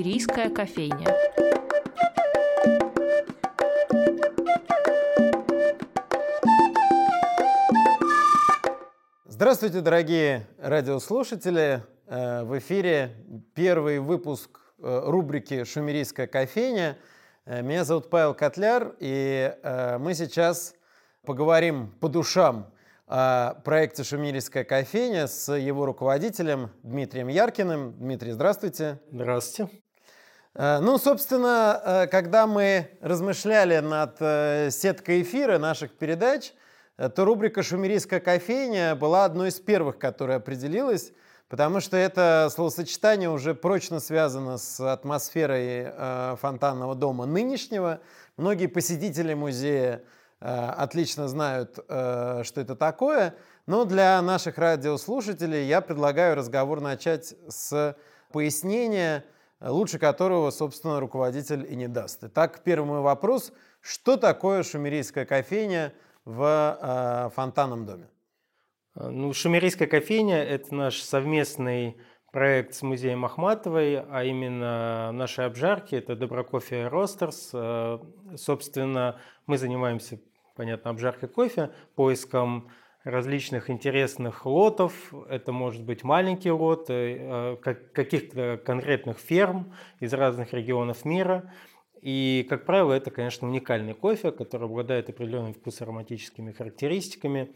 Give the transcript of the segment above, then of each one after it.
Шумерийская кофейня. Здравствуйте, дорогие радиослушатели! Э, в эфире первый выпуск э, рубрики «Шумерийская кофейня». Э, меня зовут Павел Котляр, и мы сейчас поговорим по душам о проекте «Шумерийская кофейня» с его руководителем Дмитрием Яркиным. Дмитрий, здравствуйте. Здравствуйте. Ну, собственно, когда мы размышляли над сеткой эфира наших передач – то рубрика «Шумерийская кофейня» была одной из первых, которая определилась, потому что это словосочетание уже прочно связано с атмосферой э, фонтанного дома нынешнего. Многие посетители музея э, отлично знают, э, что это такое, но для наших радиослушателей я предлагаю разговор начать с пояснения, лучше которого, собственно, руководитель и не даст. Итак, первый мой вопрос. Что такое шумерийская кофейня – в э, фонтанном доме? А, ну, Шумерийская кофейня – это наш совместный проект с музеем Ахматовой, а именно наши обжарки – это Доброкофе Ростерс. А, собственно, мы занимаемся, понятно, обжаркой кофе, поиском различных интересных лотов. Это может быть маленькие лоты, каких-то конкретных ферм из разных регионов мира – и, как правило, это, конечно, уникальный кофе, который обладает определенными вкусоароматическими характеристиками.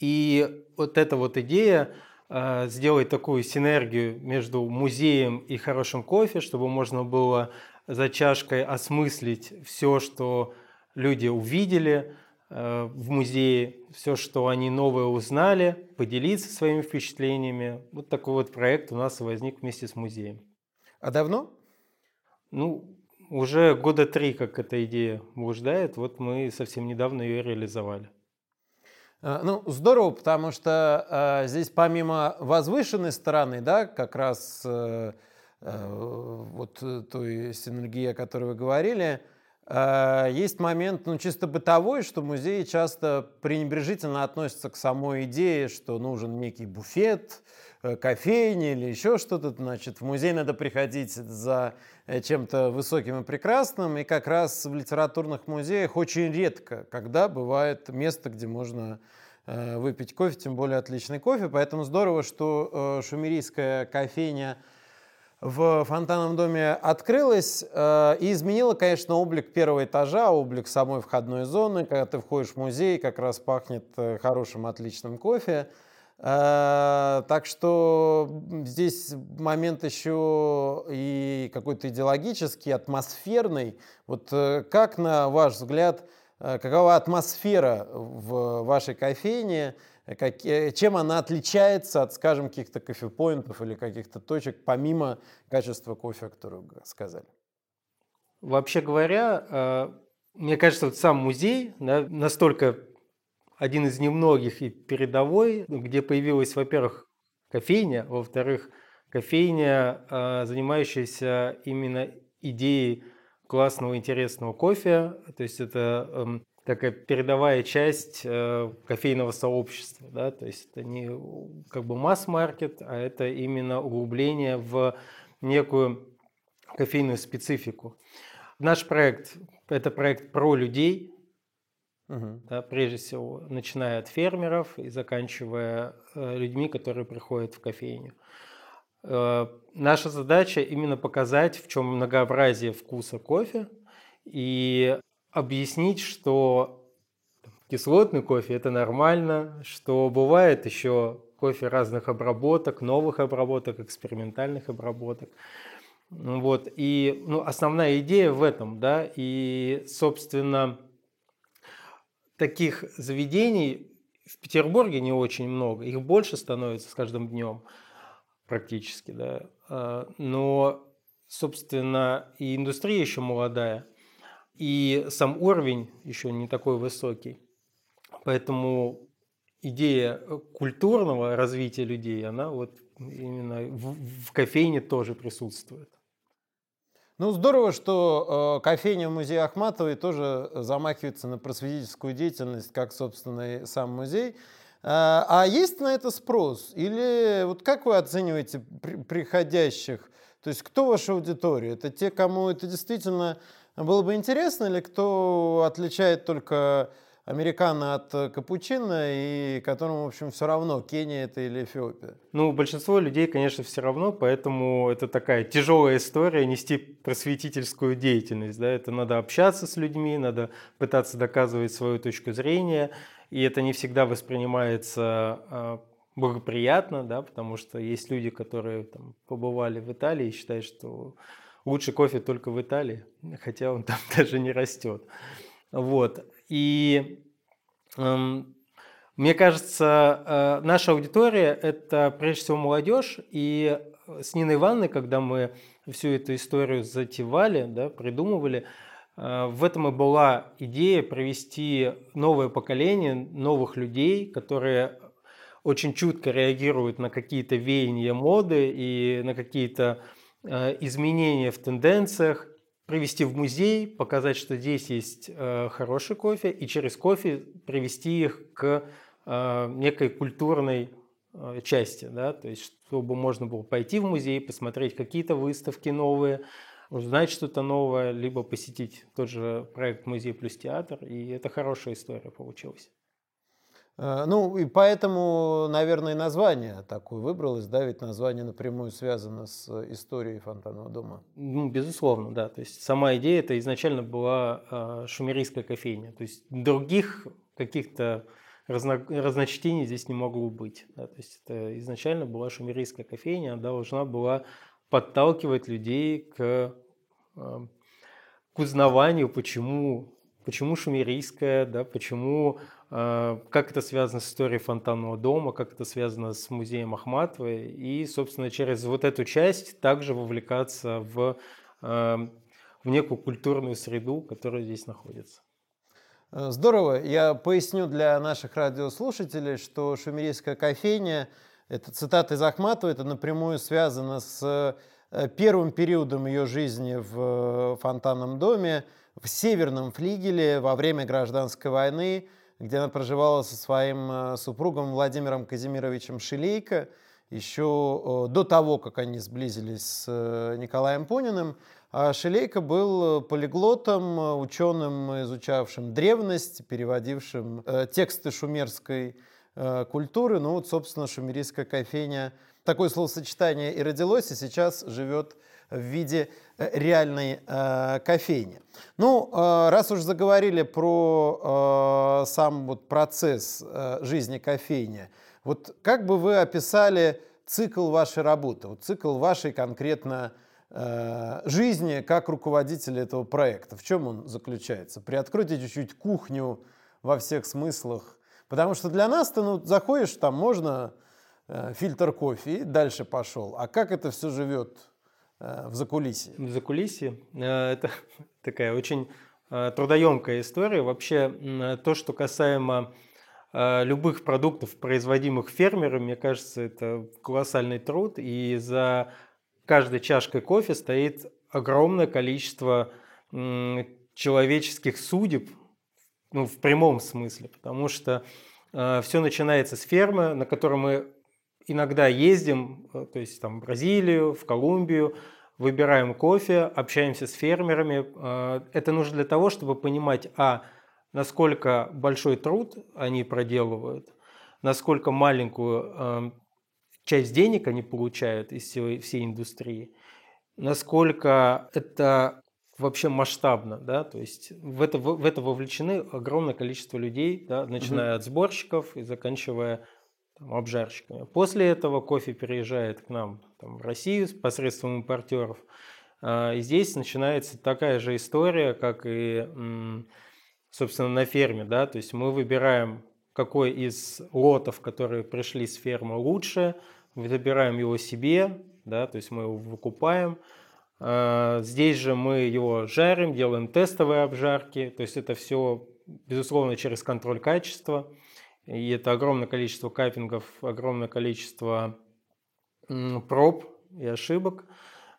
И вот эта вот идея э, сделать такую синергию между музеем и хорошим кофе, чтобы можно было за чашкой осмыслить все, что люди увидели э, в музее, все, что они новое узнали, поделиться своими впечатлениями. Вот такой вот проект у нас возник вместе с музеем. А давно? Ну, уже года три, как эта идея блуждает, вот мы совсем недавно ее реализовали. А, ну, здорово, потому что э, здесь помимо возвышенной стороны, да, как раз э, э, вот той синергии, о которой вы говорили, э, есть момент, ну, чисто бытовой, что музеи часто пренебрежительно относятся к самой идее, что нужен некий буфет, Э, кофейни или еще что-то, значит, в музей надо приходить за э, чем-то высоким и прекрасным, и как раз в литературных музеях очень редко, когда бывает место, где можно э, выпить кофе, тем более отличный кофе, поэтому здорово, что шумерийская кофейня в фонтанном доме открылась и изменила, конечно, облик первого этажа, облик самой входной зоны. Когда ты входишь в музей, как раз пахнет хорошим, отличным кофе. Э, так что здесь момент еще и какой-то идеологический, атмосферный. Вот э, как, на ваш взгляд, э, какова атмосфера в вашей кофейне, как, чем она отличается от, скажем, каких-то кофепоинтов или каких-то точек, помимо качества кофе, о котором сказали? Вообще говоря, мне кажется, вот сам музей да, настолько один из немногих и передовой, где появилась, во-первых, кофейня, во-вторых, кофейня, а, занимающаяся именно идеей классного, интересного кофе. То есть это эм, такая передовая часть э, кофейного сообщества. Да? То есть это не как бы масс-маркет, а это именно углубление в некую кофейную специфику. Наш проект – это проект про людей, Угу. Да, прежде всего, начиная от фермеров и заканчивая э, людьми, которые приходят в кофейню. Э, наша задача именно показать, в чем многообразие вкуса кофе и объяснить, что кислотный кофе это нормально, что бывает еще кофе разных обработок, новых обработок, экспериментальных обработок. Вот. И ну, основная идея в этом, да, и, собственно, таких заведений в Петербурге не очень много, их больше становится с каждым днем практически, да. А, но, собственно, и индустрия еще молодая, и сам уровень еще не такой высокий. Поэтому идея культурного развития людей, она вот именно в, в кофейне тоже присутствует. Ну, здорово, что э, кофейня в музее Ахматовой тоже замахивается на просветительскую деятельность, как, собственно, и сам музей. Э, а есть на это спрос? Или вот как вы оцениваете при, приходящих? То есть кто ваша аудитория? Это те, кому это действительно было бы интересно, или кто отличает только американо от капучино, и которому, в общем, все равно, Кения это или Эфиопия? Ну, большинство людей, конечно, все равно, поэтому это такая тяжелая история нести просветительскую деятельность. Да? Это надо общаться с людьми, надо пытаться доказывать свою точку зрения, и это не всегда воспринимается а, благоприятно, да, потому что есть люди, которые там, побывали в Италии и считают, что лучше кофе только в Италии, хотя он там даже не растет. Вот. И эм, мне кажется, э, наша аудитория – это прежде всего молодежь. И с Ниной Ивановной, когда мы всю эту историю затевали, да, придумывали, э, в этом и была идея провести новое поколение новых людей, которые очень чутко реагируют на какие-то веяния моды и на какие-то э, изменения в тенденциях, привести в музей, показать, что здесь есть э, хороший кофе, и через кофе привести их к э, некой культурной части, да, то есть чтобы можно было пойти в музей, посмотреть какие-то выставки новые, узнать что-то новое, либо посетить тот же проект «Музей плюс театр», и это хорошая история получилась. Э, ну, и поэтому, наверное, название такое выбралось, да, ведь название напрямую связано с историей фонтанного дома. Ну, безусловно, да. То есть сама идея это изначально была э, шумерийская кофейня. То есть других каких-то разно, разночтений здесь не могло быть. Да. То есть это изначально была шумерийская кофейня, она должна была подталкивать людей к, э, к узнаванию, почему, почему шумерийская, да, почему а, как это связано с историей фонтанного дома, как это связано с музеем Ахматовой, и, собственно, через вот эту часть также вовлекаться в, а, в некую культурную среду, которая здесь находится. Э, здорово. Я поясню для наших радиослушателей, что шумерийская кофейня, это цитата из Ахматовой, это напрямую связано с э, первым периодом ее жизни в э, фонтанном доме, в северном флигеле во время гражданской войны, где она проживала со своим э, супругом Владимиром Казимировичем Шилейко, еще до того, как они сблизились с э, Николаем Пуниным. А Шилейко был полиглотом, ученым, изучавшим древность, переводившим э, тексты шумерской культуры. Ну вот, собственно, шумерийская кофейня, такое словосочетание и родилось, и сейчас живет в виде э, реальной э, кофейни. Ну, э, раз уж заговорили про э, сам вот процесс э, жизни кофейни, вот как бы вы описали цикл вашей работы, вот цикл вашей конкретно э, жизни как руководителя этого проекта? В чем он заключается? Приоткройте чуть-чуть кухню во всех смыслах. Потому что для нас ты ну, заходишь, там можно э, фильтр кофе и дальше пошел. А как это все живет в закулисье? В закулисье э, это такая очень э, трудоемкая история. Вообще то, что касаемо любых продуктов, производимых фермерами, мне кажется, это колоссальный труд. И за каждой чашкой кофе стоит огромное количество человеческих судеб, ну, в прямом смысле, потому что э, все начинается с фермы, на которой мы иногда ездим, то есть там в Бразилию, в Колумбию, выбираем кофе, общаемся с фермерами. Э, это нужно для того, чтобы понимать, а, насколько большой труд они проделывают, насколько маленькую э, часть денег они получают из всей, всей индустрии, насколько это вообще масштабно, да, то есть в это, в это вовлечены огромное количество людей, да, начиная угу. от сборщиков и заканчивая там, обжарщиками. После этого кофе переезжает к нам там, в Россию посредством импортеров. А, и здесь начинается такая же история, как и, собственно, на ферме. Да? То есть мы выбираем, какой из лотов, которые пришли с фермы, лучше, выбираем его себе, да? то есть мы его выкупаем. А, здесь же мы его жарим, делаем тестовые обжарки, то есть это все, безусловно, через контроль качества. И это огромное количество капингов, огромное количество проб и ошибок.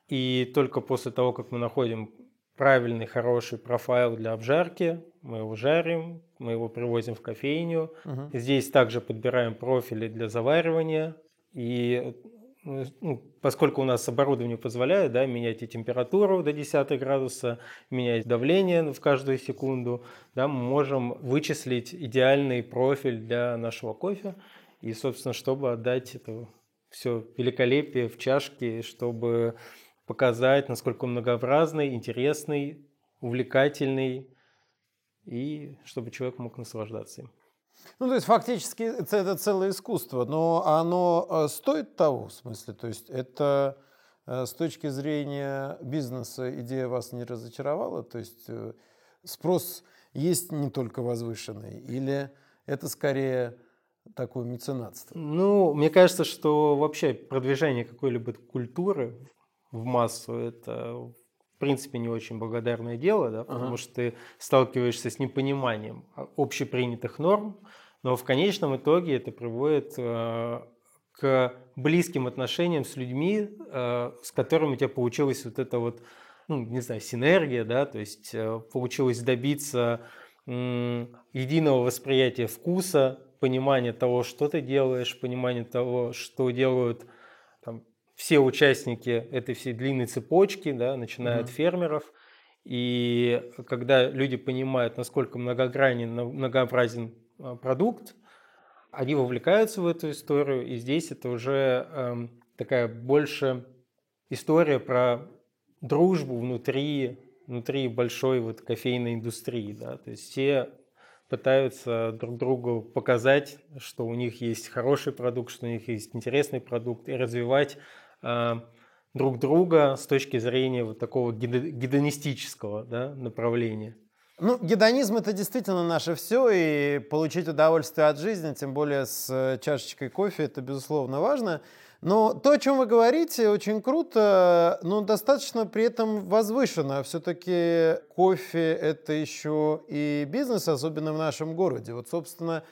И только после того, как мы находим правильный, хороший профайл для обжарки, мы его жарим, мы его привозим в кофейню. Угу. Здесь также подбираем профили для заваривания. И ну, поскольку у нас оборудование позволяет да, менять и температуру до 10 градуса, менять давление в каждую секунду, да, мы можем вычислить идеальный профиль для нашего кофе. И, собственно, чтобы отдать это все великолепие в чашке, чтобы показать, насколько многообразный, интересный, увлекательный, и чтобы человек мог наслаждаться им. Ну, то есть фактически это целое искусство, но оно э, стоит того, в смысле, то есть это э, с точки зрения бизнеса идея вас не разочаровала, то есть э, спрос есть не только возвышенный, или это скорее такое меценатство? Ну, мне кажется, что вообще продвижение какой-либо культуры в массу – это в принципе не очень благодарное дело, да, потому ага. что ты сталкиваешься с непониманием общепринятых норм, но в конечном итоге это приводит э, к близким отношениям с людьми, э, с которыми у тебя получилось вот это вот, ну, не знаю, синергия, да, то есть э, получилось добиться э, единого восприятия вкуса, понимания того, что ты делаешь, понимания того, что делают все участники этой всей длинной цепочки, да, начиная mm-hmm. от фермеров. И когда люди понимают, насколько многогранен, многообразен а, продукт, они вовлекаются в эту историю, и здесь это уже э, такая больше история про дружбу внутри, внутри большой вот кофейной индустрии. Да? То есть все пытаются друг другу показать, что у них есть хороший продукт, что у них есть интересный продукт, и развивать друг друга с точки зрения вот такого гедонистического да, направления. Ну, гедонизм это действительно наше все, и получить удовольствие от жизни, тем более с э, чашечкой кофе, это безусловно важно. Но то, о чем вы говорите, очень круто, но достаточно при этом возвышенно. Все-таки кофе это еще и бизнес, особенно в нашем городе. Вот, собственно,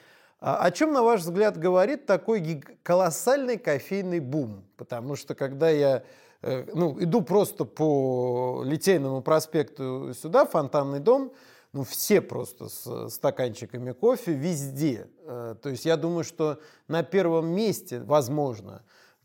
о чем, на ваш взгляд, говорит такой колоссальный кофейный бум? Потому что когда я э, ну, иду просто по Литейному проспекту сюда, Фонтанный дом, ну, все просто с стаканчиками кофе везде. Э, то есть я думаю, что на первом месте, возможно,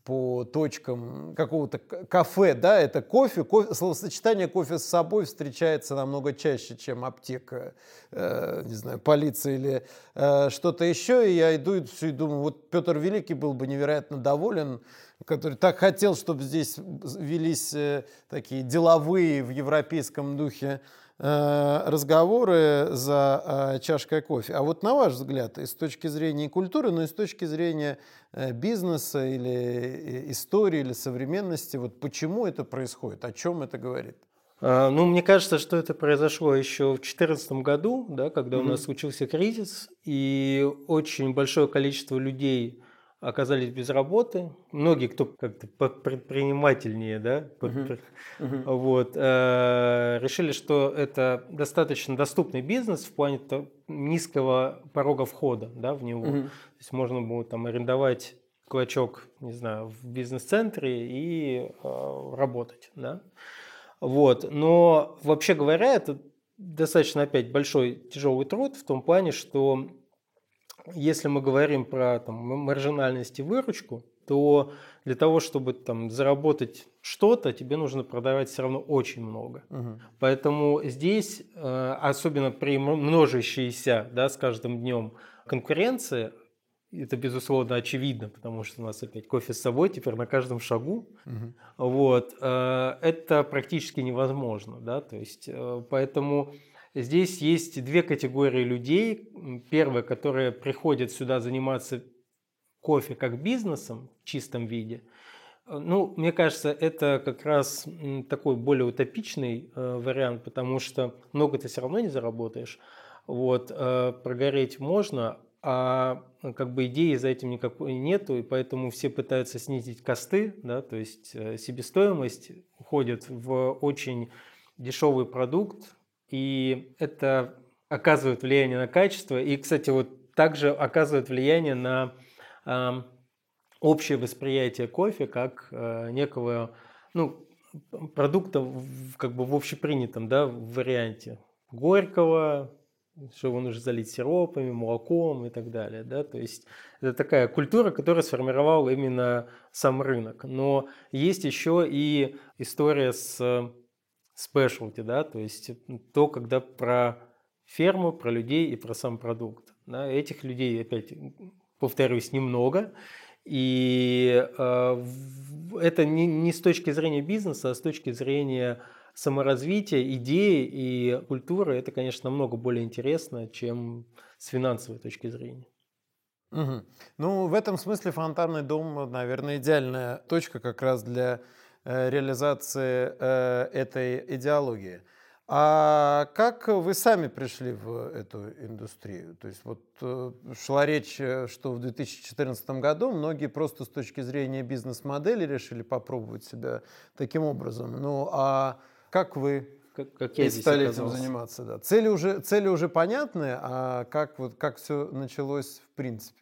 по точкам какого-то кафе, да, это кофе, кофе, словосочетание кофе с собой встречается намного чаще, чем аптека, э, не знаю, полиция или э, что-то еще, и я иду и все и думаю, вот Петр Великий был бы невероятно доволен, который так хотел, чтобы здесь велись э, такие деловые в европейском духе разговоры за э, чашкой кофе. А вот на ваш взгляд, и с точки зрения культуры, но и с точки зрения э, бизнеса или истории, или современности, вот почему это происходит, о чем это говорит? А, ну, мне кажется, что это произошло еще в 2014 году, да, когда mm-hmm. у нас случился кризис, и очень большое количество людей оказались без работы. Многие, кто как-то предпринимательнее, да, uh-huh. Uh-huh. вот, э, решили, что это достаточно доступный бизнес в плане низкого порога входа, да, в него. Uh-huh. То есть можно было там арендовать клочок, не знаю, в бизнес-центре и э, работать, да. Вот, но вообще говоря, это достаточно опять большой тяжелый труд в том плане, что если мы говорим про там, маржинальность и выручку, то для того, чтобы там, заработать что-то, тебе нужно продавать все равно очень много. Угу. Поэтому здесь, э, особенно при множащейся да, с каждым днем конкуренции, это, безусловно, очевидно, потому что у нас опять кофе с собой теперь на каждом шагу. Угу. Вот, э, это практически невозможно. Да? То есть, э, поэтому Здесь есть две категории людей. Первая, которые приходят сюда заниматься кофе как бизнесом в чистом виде. Ну, мне кажется, это как раз такой более утопичный э, вариант, потому что много ты все равно не заработаешь. Вот, э, прогореть можно, а как бы идеи за этим никакой нету, и поэтому все пытаются снизить косты, да, то есть э, себестоимость уходит в очень дешевый продукт, и это оказывает влияние на качество. И, кстати, вот также оказывает влияние на э, общее восприятие кофе как э, некого ну, продукта в, как бы в общепринятом да, варианте. Горького, что его нужно залить сиропами, молоком и так далее. Да? То есть это такая культура, которая сформировала именно сам рынок. Но есть еще и история с спешлти, да, то есть то, когда про ферму, про людей и про сам продукт. Да? Этих людей, опять повторюсь, немного. И э, это не, не с точки зрения бизнеса, а с точки зрения саморазвития, идеи и культуры. Это, конечно, намного более интересно, чем с финансовой точки зрения. Угу. Ну, в этом смысле фонтанный дом, наверное, идеальная точка как раз для реализации э, этой идеологии. А как вы сами пришли в эту индустрию? То есть вот э, шла речь, э, что в 2014 году многие просто с точки зрения бизнес-модели решили попробовать себя таким образом. Ну а как вы как, как я стали этим заниматься? Да. Цели, уже, цели уже понятны, а как, вот, как все началось в принципе?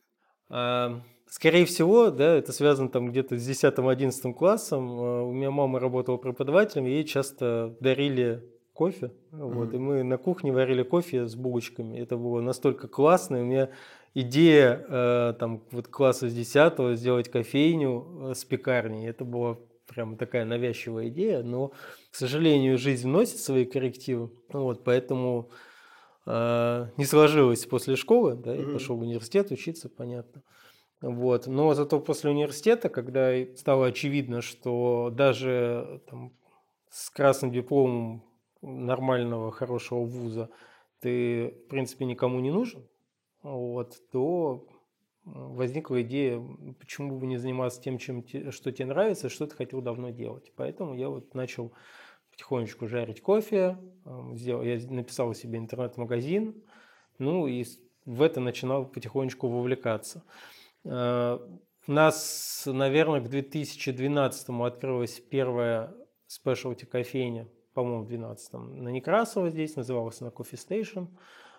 А, скорее всего, да, это связано там где-то с 10-11 классом. А, у меня мама работала преподавателем, ей часто дарили кофе. Mm-hmm. Вот, и мы на кухне варили кофе с булочками. Это было настолько классно. У меня идея э, там вот класса с 10 сделать кофейню э, с пекарней. Это была прям такая навязчивая идея, но, к сожалению, жизнь вносит свои коррективы. Вот, поэтому э, не сложилось после школы, да, я mm-hmm. пошел в университет учиться, понятно. Вот. Но зато после университета, когда стало очевидно, что даже там, с красным дипломом нормального, хорошего вуза ты, в принципе, никому не нужен, вот, то возникла идея, почему бы не заниматься тем, чем, что тебе нравится, что ты хотел давно делать. Поэтому я вот начал потихонечку жарить кофе, сделал, я написал себе интернет-магазин, ну и в это начинал потихонечку вовлекаться. Э, у нас, наверное, к 2012 открылась первая спешлти кофейня по-моему, в 12-м, на Некрасово здесь, называлась на Coffee Station.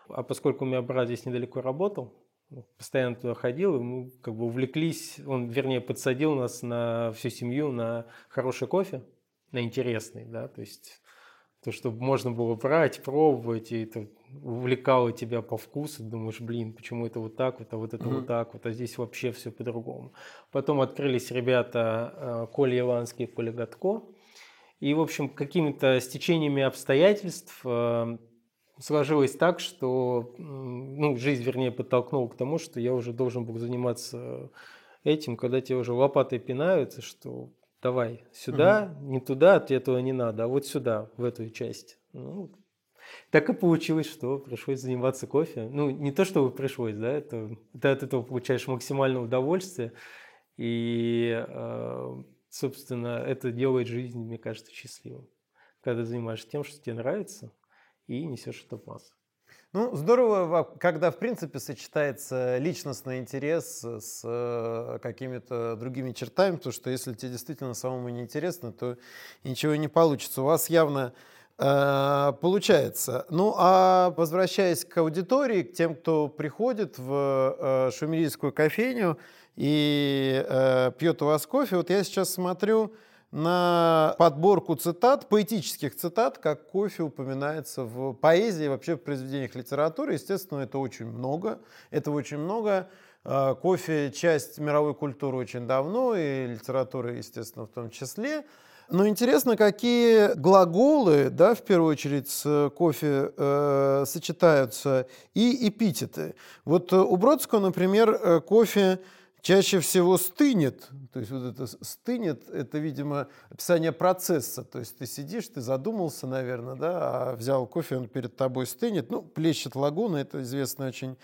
А поскольку у меня брат здесь недалеко работал, ну, постоянно туда ходил, и мы как бы увлеклись, он, вернее, подсадил нас на всю семью на хороший кофе, на интересный, да, то есть то, чтобы можно было брать, пробовать, и это увлекало тебя по вкусу, думаешь, блин, почему это вот так вот, а вот это mm-hmm. вот так вот, а здесь вообще все по-другому. Потом открылись ребята э, Коля Иванский и Коля Гатко, и, в общем, какими-то стечениями обстоятельств э, сложилось так, что ну, жизнь, вернее, подтолкнула к тому, что я уже должен был заниматься этим, когда тебе уже лопатой пинаются, что давай сюда, угу. не туда, тебе этого не надо, а вот сюда, в эту часть. Ну, так и получилось, что пришлось заниматься кофе. Ну, не то, чтобы пришлось, да, это, ты от этого получаешь максимальное удовольствие. И э, собственно, это делает жизнь, мне кажется, счастливым. Когда занимаешься тем, что тебе нравится, и несешь это в массу. Ну, здорово, когда, в принципе, сочетается личностный интерес с э, какими-то другими чертами, потому что если тебе действительно самому не интересно, то ничего не получится. У вас явно э, получается. Ну, а возвращаясь к аудитории, к тем, кто приходит в э, шумерийскую кофейню, и пьет у вас кофе. Вот я сейчас смотрю на подборку цитат, поэтических цитат, как кофе упоминается в поэзии, вообще в произведениях литературы. Естественно, это очень много. Это очень много. Э, кофе – часть мировой культуры очень давно, и литературы, естественно, в том числе. Но интересно, какие глаголы, да, в первую очередь, с кофе э, сочетаются, и эпитеты. Вот у Бродского, например, э, кофе чаще всего стынет. То есть вот это стынет, это, видимо, описание процесса. То есть ты сидишь, ты задумался, наверное, да, а взял кофе, он перед тобой стынет. Ну, плещет лагуна, это известно очень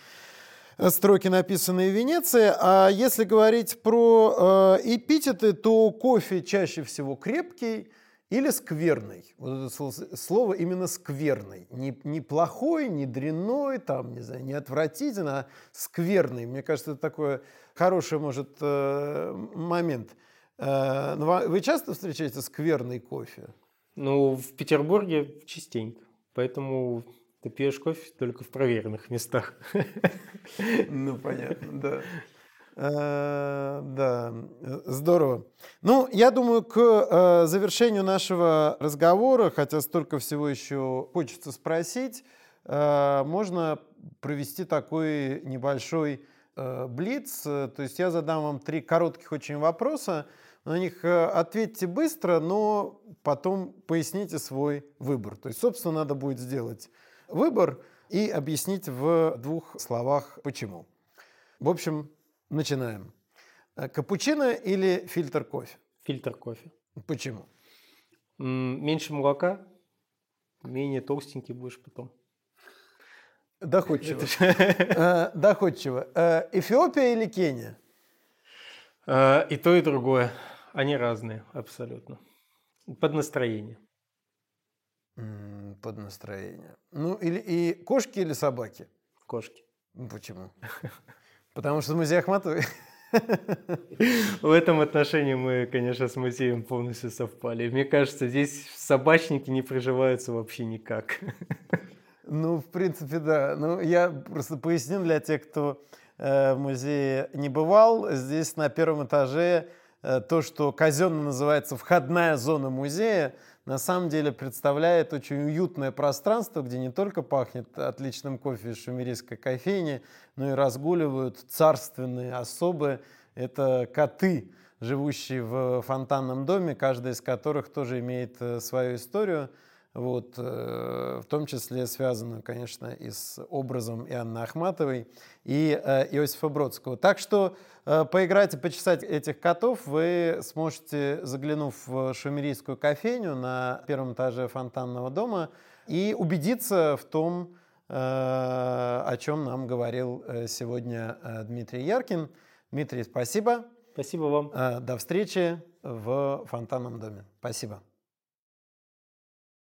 строки, написанные в Венеции. А если говорить про э, эпитеты, то кофе чаще всего крепкий или скверный. Вот это слово именно скверный. Не, не плохой, не дрянной, там, не знаю, не отвратительно, а скверный. Мне кажется, это такое хороший, может, э, момент. Э, ну, вы часто встречаете скверный кофе? Ну, в Петербурге частенько. Поэтому ты пьешь кофе только в проверенных местах. Ну, понятно, да. Э, да, здорово. Ну, я думаю, к завершению нашего разговора, хотя столько всего еще хочется спросить, можно провести такой небольшой блиц. То есть я задам вам три коротких очень вопроса. На них ответьте быстро, но потом поясните свой выбор. То есть, собственно, надо будет сделать выбор и объяснить в двух словах почему. В общем, начинаем. Капучино или фильтр кофе? Фильтр кофе. Почему? Меньше молока, менее толстенький будешь потом. Доходчиво. Э, доходчиво. Э, Эфиопия или Кения? Э, и то, и другое. Они разные абсолютно. Под настроение. Под настроение. Ну, или и кошки или собаки? Кошки. Почему? Потому что музей Ахматовой. В этом отношении мы, конечно, с музеем полностью совпали. Мне кажется, здесь собачники не приживаются вообще никак. Ну, в принципе, да. Ну, я просто поясню для тех, кто э, в музее не бывал. Здесь на первом этаже э, то, что казенно называется входная зона музея, на самом деле представляет очень уютное пространство, где не только пахнет отличным кофе из шумерийской кофейни, но и разгуливают царственные особы. Это коты, живущие в фонтанном доме, каждый из которых тоже имеет э, свою историю вот, э, в том числе связанную, конечно, и с образом Иоанны Ахматовой и э, Иосифа Бродского. Так что э, поиграть и почесать этих котов вы сможете, заглянув в шумерийскую кофейню на первом этаже фонтанного дома, и убедиться в том, о чем нам говорил сегодня Дмитрий Яркин. Дмитрий, спасибо. Спасибо вам. До встречи в фонтанном доме. Спасибо.